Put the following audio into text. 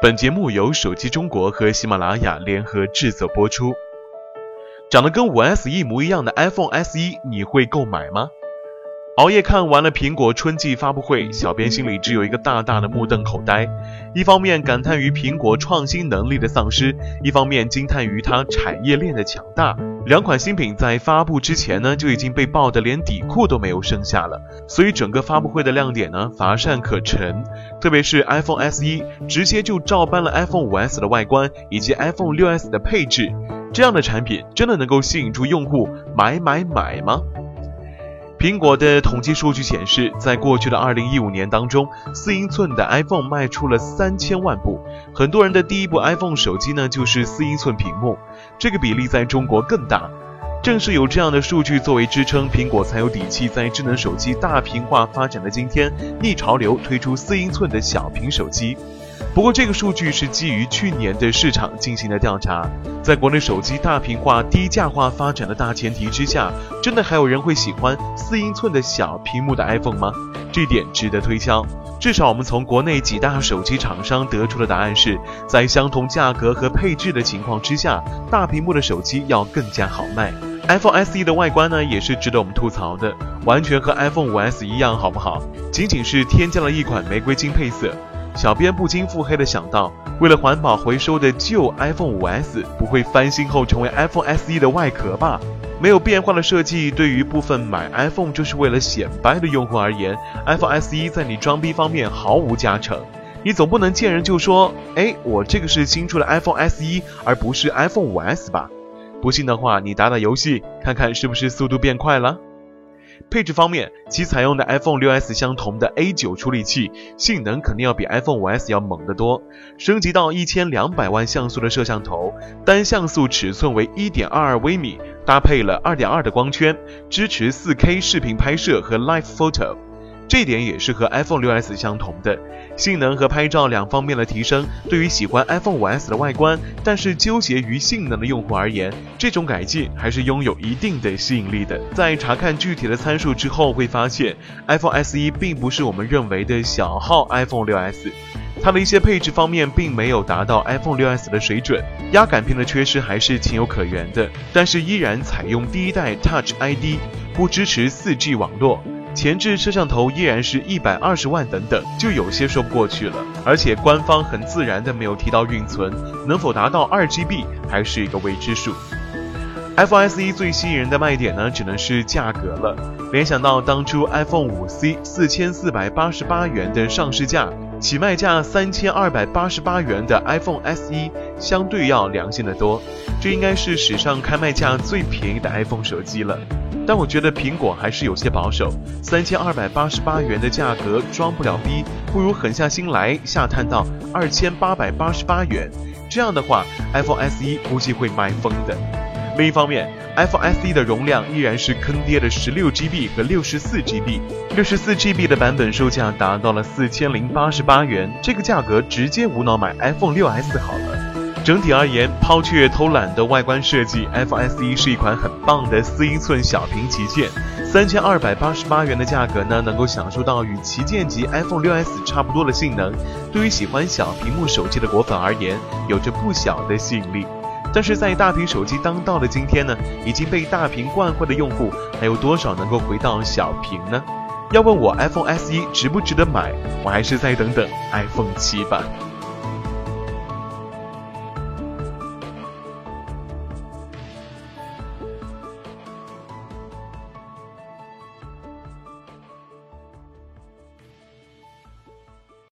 本节目由手机中国和喜马拉雅联合制作播出。长得跟五 S 一模一样的 iPhone SE，你会购买吗？熬夜看完了苹果春季发布会，小编心里只有一个大大的目瞪口呆。一方面感叹于苹果创新能力的丧失，一方面惊叹于它产业链的强大。两款新品在发布之前呢，就已经被爆得连底裤都没有剩下了。所以整个发布会的亮点呢，乏善可陈。特别是 iPhone SE，直接就照搬了 iPhone 5S 的外观以及 iPhone 6S 的配置。这样的产品真的能够吸引住用户买买买吗？苹果的统计数据显示，在过去的2015年当中，四英寸的 iPhone 卖出了三千万部。很多人的第一部 iPhone 手机呢，就是四英寸屏幕，这个比例在中国更大。正是有这样的数据作为支撑，苹果才有底气在智能手机大屏化发展的今天，逆潮流推出四英寸的小屏手机。不过，这个数据是基于去年的市场进行的调查。在国内手机大屏化、低价化发展的大前提之下，真的还有人会喜欢四英寸的小屏幕的 iPhone 吗？这点值得推敲。至少我们从国内几大手机厂商得出的答案是，在相同价格和配置的情况之下，大屏幕的手机要更加好卖。iPhone SE 的外观呢，也是值得我们吐槽的，完全和 iPhone 5S 一样，好不好？仅仅是添加了一款玫瑰金配色。小编不禁腹黑的想到，为了环保回收的旧 iPhone 5S 不会翻新后成为 iPhone SE 的外壳吧？没有变化的设计，对于部分买 iPhone 就是为了显摆的用户而言，iPhone SE 在你装逼方面毫无加成。你总不能见人就说，哎，我这个是新出的 iPhone SE，而不是 iPhone 5S 吧？不信的话，你打打游戏，看看是不是速度变快了。配置方面，其采用的 iPhone 6s 相同的 A9 处理器，性能肯定要比 iPhone 5s 要猛得多。升级到一千两百万像素的摄像头，单像素尺寸为一点二二微米，搭配了二点二的光圈，支持 4K 视频拍摄和 Live Photo。这点也是和 iPhone 6s 相同的，性能和拍照两方面的提升，对于喜欢 iPhone 5s 的外观，但是纠结于性能的用户而言，这种改进还是拥有一定的吸引力的。在查看具体的参数之后，会发现 iPhone SE 并不是我们认为的小号 iPhone 6s，它的一些配置方面并没有达到 iPhone 6s 的水准，压感片的缺失还是情有可原的，但是依然采用第一代 Touch ID，不支持 4G 网络。前置摄像头依然是一百二十万等等，就有些说不过去了。而且官方很自然的没有提到运存，能否达到二 GB 还是一个未知数。iPhone SE 最吸引人的卖点呢，只能是价格了。联想到当初 iPhone 5C 四千四百八十八元的上市价，起卖价三千二百八十八元的 iPhone SE 相对要良心的多，这应该是史上开卖价最便宜的 iPhone 手机了。但我觉得苹果还是有些保守，三千二百八十八元的价格装不了逼，不如狠下心来下探到二千八百八十八元。这样的话，iPhone SE 估计会卖疯的。另一方面，iPhone SE 的容量依然是坑爹的十六 GB 和六十四 GB，六十四 GB 的版本售价达到了四千零八十八元，这个价格直接无脑买 iPhone 6s 好了。整体而言，抛却偷懒的外观设计，iPhone SE 是一款很棒的四英寸小屏旗舰。三千二百八十八元的价格呢，能够享受到与旗舰级 iPhone 6s 差不多的性能，对于喜欢小屏幕手机的果粉而言，有着不小的吸引力。但是在大屏手机当道的今天呢，已经被大屏惯坏的用户，还有多少能够回到小屏呢？要问我 iPhone SE 值不值得买，我还是再等等 iPhone 七吧。